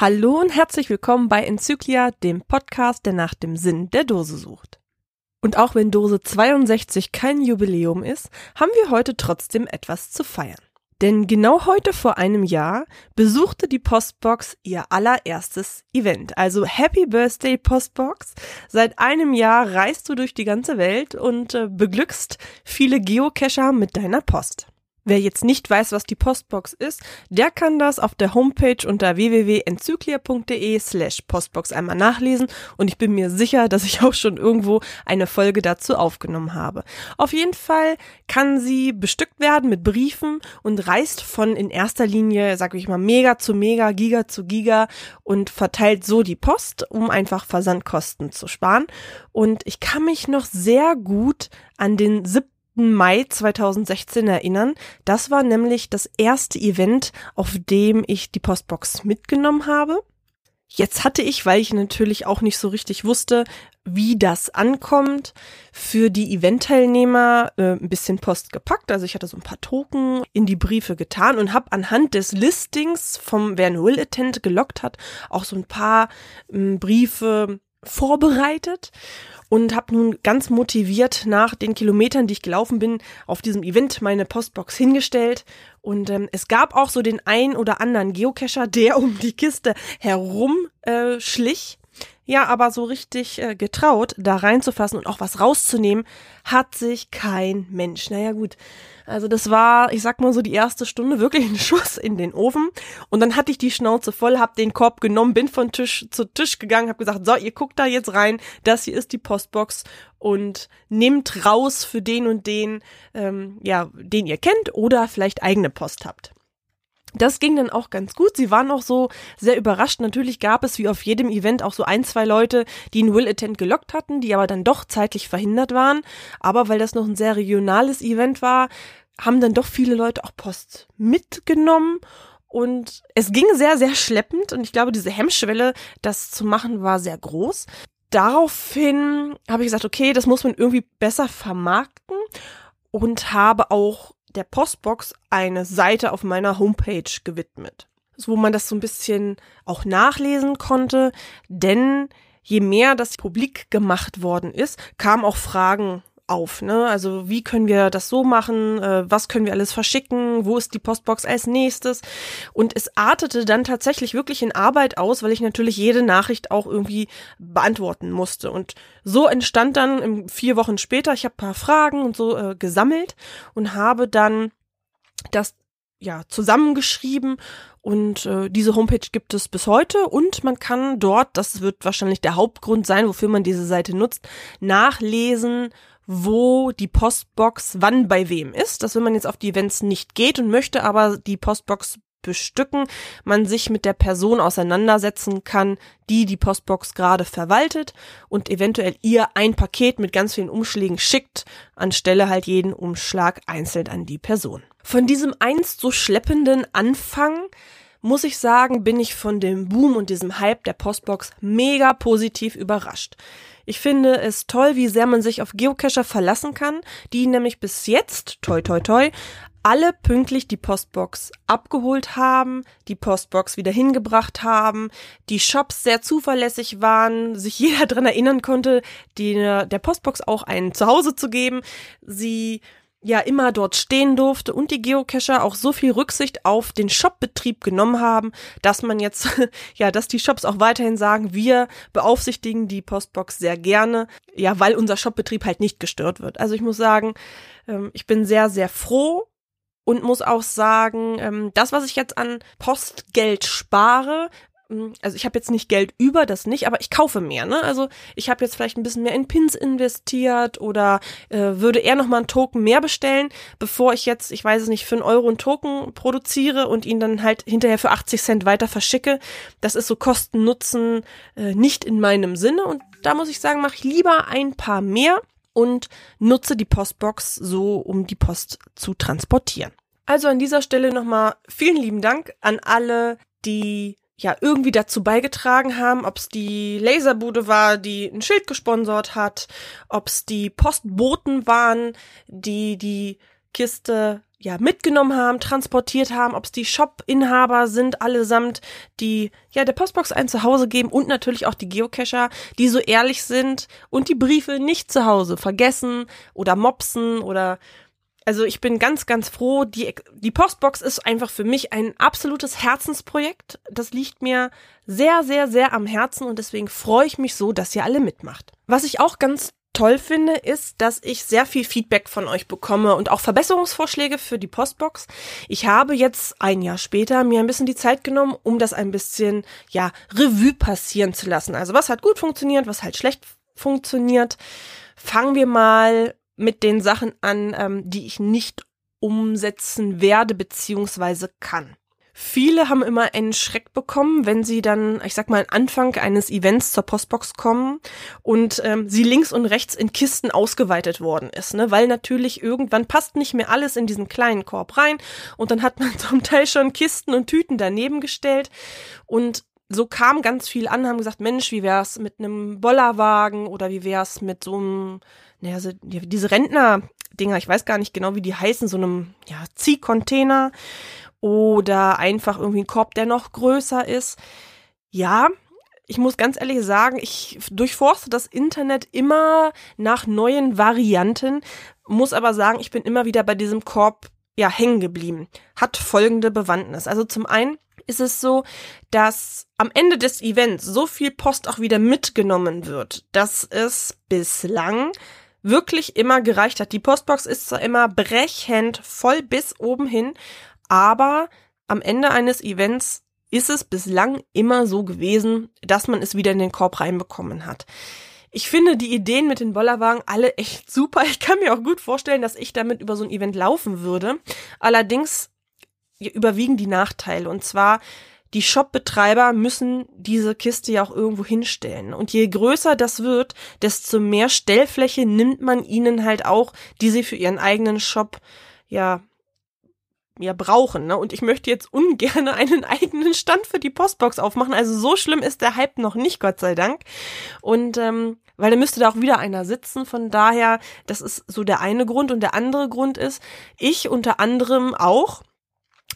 Hallo und herzlich willkommen bei Enzyklia, dem Podcast, der nach dem Sinn der Dose sucht. Und auch wenn Dose 62 kein Jubiläum ist, haben wir heute trotzdem etwas zu feiern. Denn genau heute vor einem Jahr besuchte die Postbox ihr allererstes Event. Also Happy Birthday Postbox. Seit einem Jahr reist du durch die ganze Welt und äh, beglückst viele Geocacher mit deiner Post. Wer jetzt nicht weiß, was die Postbox ist, der kann das auf der Homepage unter www.enzyklia.de slash Postbox einmal nachlesen und ich bin mir sicher, dass ich auch schon irgendwo eine Folge dazu aufgenommen habe. Auf jeden Fall kann sie bestückt werden mit Briefen und reist von in erster Linie, sag ich mal, Mega zu Mega, Giga zu Giga und verteilt so die Post, um einfach Versandkosten zu sparen. Und ich kann mich noch sehr gut an den 7. Mai 2016 erinnern. Das war nämlich das erste Event, auf dem ich die Postbox mitgenommen habe. Jetzt hatte ich, weil ich natürlich auch nicht so richtig wusste, wie das ankommt, für die Eventteilnehmer äh, ein bisschen Post gepackt. Also ich hatte so ein paar Token in die Briefe getan und habe anhand des Listings vom wer Will Attend gelockt hat, auch so ein paar äh, Briefe vorbereitet und habe nun ganz motiviert nach den Kilometern, die ich gelaufen bin, auf diesem Event meine Postbox hingestellt. Und ähm, es gab auch so den ein oder anderen Geocacher, der um die Kiste herum äh, schlich. Ja, aber so richtig äh, getraut, da reinzufassen und auch was rauszunehmen, hat sich kein Mensch. Naja, gut. Also das war, ich sag mal so, die erste Stunde wirklich ein Schuss in den Ofen. Und dann hatte ich die Schnauze voll, hab den Korb genommen, bin von Tisch zu Tisch gegangen, hab gesagt, so, ihr guckt da jetzt rein, das hier ist die Postbox und nehmt raus für den und den, ähm, ja, den ihr kennt oder vielleicht eigene Post habt. Das ging dann auch ganz gut. Sie waren auch so sehr überrascht. Natürlich gab es wie auf jedem Event auch so ein, zwei Leute, die einen Will Attend gelockt hatten, die aber dann doch zeitlich verhindert waren. Aber weil das noch ein sehr regionales Event war, haben dann doch viele Leute auch Post mitgenommen. Und es ging sehr, sehr schleppend. Und ich glaube, diese Hemmschwelle, das zu machen, war sehr groß. Daraufhin habe ich gesagt, okay, das muss man irgendwie besser vermarkten und habe auch der Postbox eine Seite auf meiner Homepage gewidmet, wo man das so ein bisschen auch nachlesen konnte, denn je mehr das publik gemacht worden ist, kamen auch Fragen auf, ne? Also wie können wir das so machen? Äh, was können wir alles verschicken? Wo ist die Postbox als nächstes? Und es artete dann tatsächlich wirklich in Arbeit aus, weil ich natürlich jede Nachricht auch irgendwie beantworten musste. Und so entstand dann vier Wochen später, ich habe paar Fragen und so äh, gesammelt und habe dann das ja zusammengeschrieben und äh, diese Homepage gibt es bis heute und man kann dort, das wird wahrscheinlich der Hauptgrund sein, wofür man diese Seite nutzt, nachlesen, wo die Postbox wann bei wem ist. Dass wenn man jetzt auf die Events nicht geht und möchte aber die Postbox bestücken, man sich mit der Person auseinandersetzen kann, die die Postbox gerade verwaltet und eventuell ihr ein Paket mit ganz vielen Umschlägen schickt, anstelle halt jeden Umschlag einzeln an die Person. Von diesem einst so schleppenden Anfang muss ich sagen, bin ich von dem Boom und diesem Hype der Postbox mega positiv überrascht. Ich finde es toll, wie sehr man sich auf Geocacher verlassen kann, die nämlich bis jetzt, toi toi toi, alle pünktlich die Postbox abgeholt haben, die Postbox wieder hingebracht haben, die Shops sehr zuverlässig waren, sich jeder dran erinnern konnte, die, der Postbox auch ein Zuhause zu geben, sie ja immer dort stehen durfte und die Geocacher auch so viel Rücksicht auf den Shopbetrieb genommen haben, dass man jetzt, ja, dass die Shops auch weiterhin sagen, wir beaufsichtigen die Postbox sehr gerne, ja, weil unser Shopbetrieb halt nicht gestört wird. Also ich muss sagen, ähm, ich bin sehr, sehr froh und muss auch sagen, ähm, das, was ich jetzt an Postgeld spare, also ich habe jetzt nicht Geld über, das nicht, aber ich kaufe mehr. Ne? Also ich habe jetzt vielleicht ein bisschen mehr in Pins investiert oder äh, würde eher nochmal einen Token mehr bestellen, bevor ich jetzt, ich weiß es nicht, für einen Euro einen Token produziere und ihn dann halt hinterher für 80 Cent weiter verschicke. Das ist so Kosten-Nutzen äh, nicht in meinem Sinne und da muss ich sagen, mache ich lieber ein paar mehr und nutze die Postbox so, um die Post zu transportieren. Also an dieser Stelle nochmal vielen lieben Dank an alle, die ja irgendwie dazu beigetragen haben, ob es die Laserbude war, die ein Schild gesponsert hat, ob es die Postboten waren, die die Kiste ja, mitgenommen haben, transportiert haben, ob es die Shop-Inhaber sind, allesamt, die ja der Postbox ein Zuhause geben und natürlich auch die Geocacher, die so ehrlich sind und die Briefe nicht zu Hause vergessen oder mopsen oder also ich bin ganz, ganz froh. Die, die Postbox ist einfach für mich ein absolutes Herzensprojekt. Das liegt mir sehr, sehr, sehr am Herzen und deswegen freue ich mich so, dass ihr alle mitmacht. Was ich auch ganz toll finde, ist, dass ich sehr viel Feedback von euch bekomme und auch Verbesserungsvorschläge für die Postbox. Ich habe jetzt ein Jahr später mir ein bisschen die Zeit genommen, um das ein bisschen, ja, Revue passieren zu lassen. Also was hat gut funktioniert, was halt schlecht funktioniert. Fangen wir mal mit den Sachen an, ähm, die ich nicht umsetzen werde beziehungsweise kann. Viele haben immer einen Schreck bekommen, wenn sie dann, ich sag mal, Anfang eines Events zur Postbox kommen und ähm, sie links und rechts in Kisten ausgeweitet worden ist, ne? Weil natürlich irgendwann passt nicht mehr alles in diesen kleinen Korb rein und dann hat man zum Teil schon Kisten und Tüten daneben gestellt und so kam ganz viel an, haben gesagt, Mensch, wie wär's mit einem Bollerwagen oder wie wär's mit so einem, naja, so, diese Rentner-Dinger, ich weiß gar nicht genau, wie die heißen, so einem, ja, Ziehcontainer oder einfach irgendwie ein Korb, der noch größer ist. Ja, ich muss ganz ehrlich sagen, ich durchforste das Internet immer nach neuen Varianten, muss aber sagen, ich bin immer wieder bei diesem Korb ja hängen geblieben. Hat folgende Bewandtnis. Also zum einen ist es so, dass am Ende des Events so viel Post auch wieder mitgenommen wird, dass es bislang wirklich immer gereicht hat. Die Postbox ist zwar immer brechend voll bis oben hin, aber am Ende eines Events ist es bislang immer so gewesen, dass man es wieder in den Korb reinbekommen hat. Ich finde die Ideen mit den Bollerwagen alle echt super. Ich kann mir auch gut vorstellen, dass ich damit über so ein Event laufen würde. Allerdings überwiegen die Nachteile. Und zwar, die Shopbetreiber müssen diese Kiste ja auch irgendwo hinstellen. Und je größer das wird, desto mehr Stellfläche nimmt man ihnen halt auch, die sie für ihren eigenen Shop ja ja brauchen. Ne? Und ich möchte jetzt ungern einen eigenen Stand für die Postbox aufmachen. Also so schlimm ist der Hype noch nicht, Gott sei Dank. Und ähm, weil da müsste da auch wieder einer sitzen. Von daher, das ist so der eine Grund. Und der andere Grund ist, ich unter anderem auch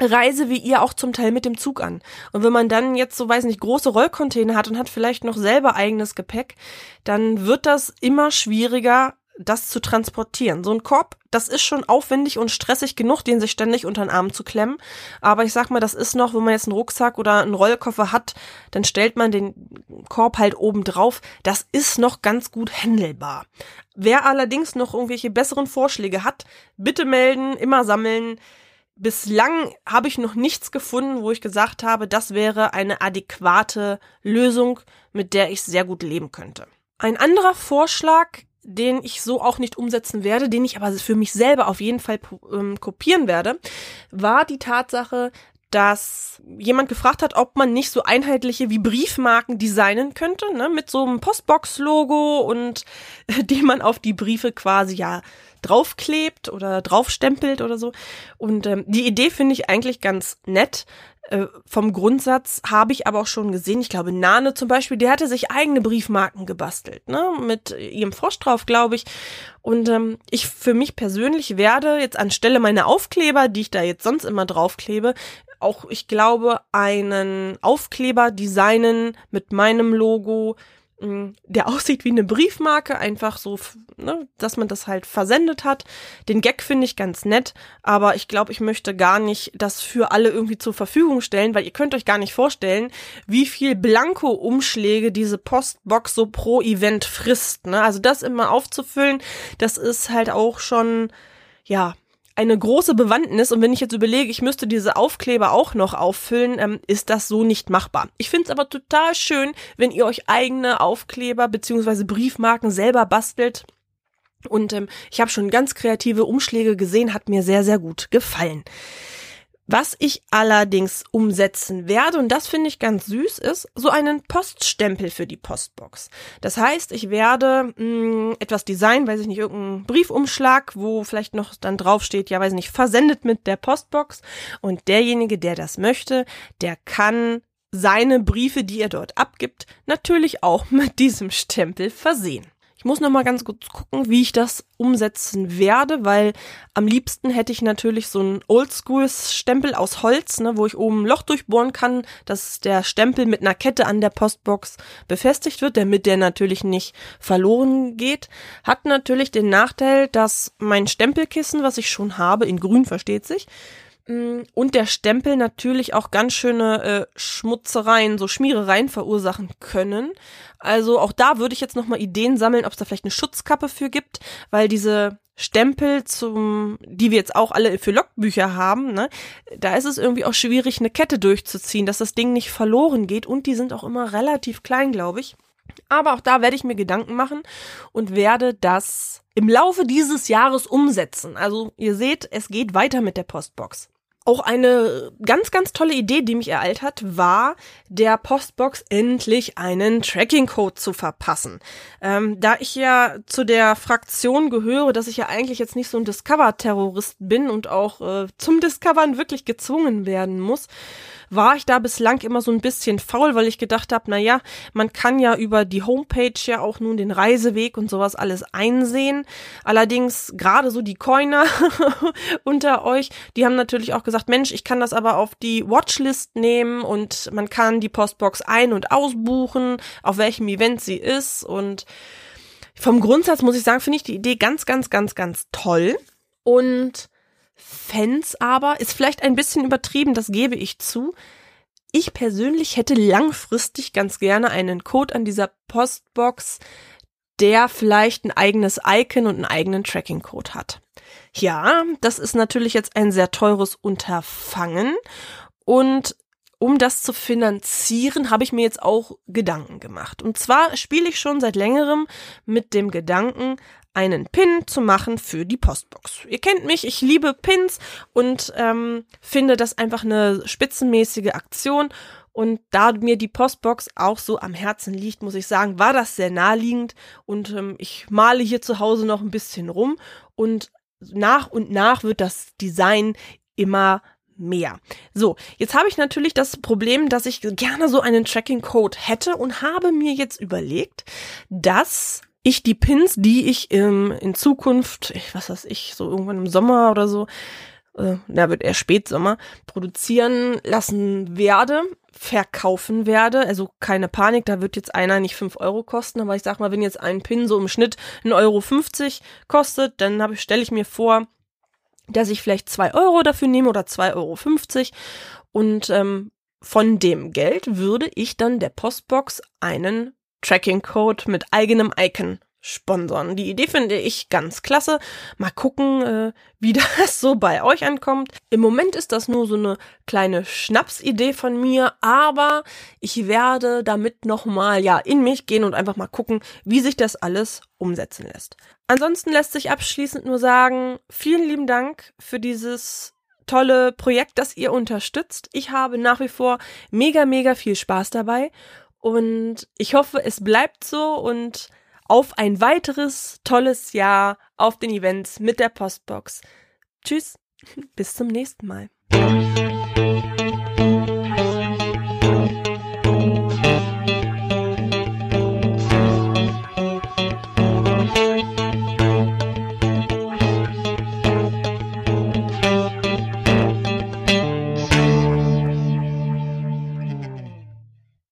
reise wie ihr auch zum Teil mit dem Zug an. Und wenn man dann jetzt so, weiß nicht, große Rollcontainer hat und hat vielleicht noch selber eigenes Gepäck, dann wird das immer schwieriger, das zu transportieren. So ein Korb, das ist schon aufwendig und stressig genug, den sich ständig unter den Arm zu klemmen. Aber ich sag mal, das ist noch, wenn man jetzt einen Rucksack oder einen Rollkoffer hat, dann stellt man den Korb halt oben drauf. Das ist noch ganz gut händelbar. Wer allerdings noch irgendwelche besseren Vorschläge hat, bitte melden, immer sammeln. Bislang habe ich noch nichts gefunden, wo ich gesagt habe, das wäre eine adäquate Lösung, mit der ich sehr gut leben könnte. Ein anderer Vorschlag den ich so auch nicht umsetzen werde, den ich aber für mich selber auf jeden Fall ähm, kopieren werde, war die Tatsache, dass jemand gefragt hat, ob man nicht so einheitliche wie Briefmarken designen könnte, ne, mit so einem Postbox-Logo und die man auf die Briefe quasi ja draufklebt oder draufstempelt oder so. Und ähm, die Idee finde ich eigentlich ganz nett. Äh, vom Grundsatz habe ich aber auch schon gesehen, ich glaube, Nane zum Beispiel, der hatte sich eigene Briefmarken gebastelt, ne, mit ihrem Frosch drauf, glaube ich. Und ähm, ich für mich persönlich werde jetzt anstelle meiner Aufkleber, die ich da jetzt sonst immer draufklebe, auch, ich glaube, einen Aufkleber designen mit meinem Logo, der aussieht wie eine Briefmarke, einfach so, ne, dass man das halt versendet hat. Den Gag finde ich ganz nett, aber ich glaube, ich möchte gar nicht das für alle irgendwie zur Verfügung stellen, weil ihr könnt euch gar nicht vorstellen, wie viel Blanko-Umschläge diese Postbox so pro Event frisst. Ne? Also das immer aufzufüllen, das ist halt auch schon, ja, eine große Bewandtnis und wenn ich jetzt überlege, ich müsste diese Aufkleber auch noch auffüllen, ähm, ist das so nicht machbar. Ich finde es aber total schön, wenn ihr euch eigene Aufkleber beziehungsweise Briefmarken selber bastelt. Und ähm, ich habe schon ganz kreative Umschläge gesehen, hat mir sehr, sehr gut gefallen. Was ich allerdings umsetzen werde, und das finde ich ganz süß, ist so einen Poststempel für die Postbox. Das heißt, ich werde mh, hm, etwas designen, weiß ich nicht, irgendeinen Briefumschlag, wo vielleicht noch dann draufsteht, ja, weiß ich nicht, versendet mit der Postbox. Und derjenige, der das möchte, der kann seine Briefe, die er dort abgibt, natürlich auch mit diesem Stempel versehen. Ich muss noch mal ganz kurz gucken, wie ich das umsetzen werde, weil am liebsten hätte ich natürlich so einen Oldschool-Stempel aus Holz, ne, wo ich oben ein Loch durchbohren kann, dass der Stempel mit einer Kette an der Postbox befestigt wird, damit der natürlich nicht verloren geht. Hat natürlich den Nachteil, dass mein Stempelkissen, was ich schon habe, in grün versteht sich, und der Stempel natürlich auch ganz schöne äh, Schmutzereien, so Schmierereien verursachen können. Also auch da würde ich jetzt nochmal Ideen sammeln, ob es da vielleicht eine Schutzkappe für gibt, weil diese Stempel zum, die wir jetzt auch alle für Logbücher haben, ne, da ist es irgendwie auch schwierig, eine Kette durchzuziehen, dass das Ding nicht verloren geht und die sind auch immer relativ klein, glaube ich. Aber auch da werde ich mir Gedanken machen und werde das im Laufe dieses Jahres umsetzen. Also ihr seht, es geht weiter mit der Postbox. Auch eine ganz, ganz tolle Idee, die mich ereilt hat, war, der Postbox endlich einen Tracking-Code zu verpassen. Ähm, da ich ja zu der Fraktion gehöre, dass ich ja eigentlich jetzt nicht so ein Discover-Terrorist bin und auch äh, zum Discovern wirklich gezwungen werden muss, war ich da bislang immer so ein bisschen faul, weil ich gedacht habe, na ja, man kann ja über die Homepage ja auch nun den Reiseweg und sowas alles einsehen. Allerdings gerade so die Coiner unter euch, die haben natürlich auch gesagt, Mensch, ich kann das aber auf die Watchlist nehmen und man kann die Postbox ein- und ausbuchen, auf welchem Event sie ist und vom Grundsatz muss ich sagen, finde ich die Idee ganz, ganz, ganz, ganz toll. Und Fans aber ist vielleicht ein bisschen übertrieben, das gebe ich zu. Ich persönlich hätte langfristig ganz gerne einen Code an dieser Postbox, der vielleicht ein eigenes Icon und einen eigenen Tracking-Code hat. Ja, das ist natürlich jetzt ein sehr teures Unterfangen und um das zu finanzieren, habe ich mir jetzt auch Gedanken gemacht. Und zwar spiele ich schon seit längerem mit dem Gedanken, einen Pin zu machen für die Postbox. Ihr kennt mich, ich liebe Pins und ähm, finde das einfach eine spitzenmäßige Aktion. Und da mir die Postbox auch so am Herzen liegt, muss ich sagen, war das sehr naheliegend. Und ähm, ich male hier zu Hause noch ein bisschen rum. Und nach und nach wird das Design immer mehr. So, jetzt habe ich natürlich das Problem, dass ich gerne so einen Tracking-Code hätte und habe mir jetzt überlegt, dass ich die Pins, die ich ähm, in Zukunft, was weiß ich, so irgendwann im Sommer oder so, äh, da wird eher Spätsommer, produzieren lassen werde, verkaufen werde. Also keine Panik, da wird jetzt einer nicht fünf Euro kosten, aber ich sag mal, wenn jetzt ein Pin so im Schnitt 1,50 Euro 50 kostet, dann stelle ich mir vor, dass ich vielleicht zwei Euro dafür nehme oder 2,50 Euro 50 und ähm, von dem Geld würde ich dann der Postbox einen Tracking-Code mit eigenem Icon sponsern. Die Idee finde ich ganz klasse. Mal gucken, äh, wie das so bei euch ankommt. Im Moment ist das nur so eine kleine Schnapsidee von mir, aber ich werde damit nochmal ja in mich gehen und einfach mal gucken, wie sich das alles umsetzen lässt. Ansonsten lässt sich abschließend nur sagen, vielen lieben Dank für dieses tolle Projekt, das ihr unterstützt. Ich habe nach wie vor mega, mega viel Spaß dabei und ich hoffe, es bleibt so und auf ein weiteres tolles Jahr auf den Events mit der Postbox. Tschüss, bis zum nächsten Mal.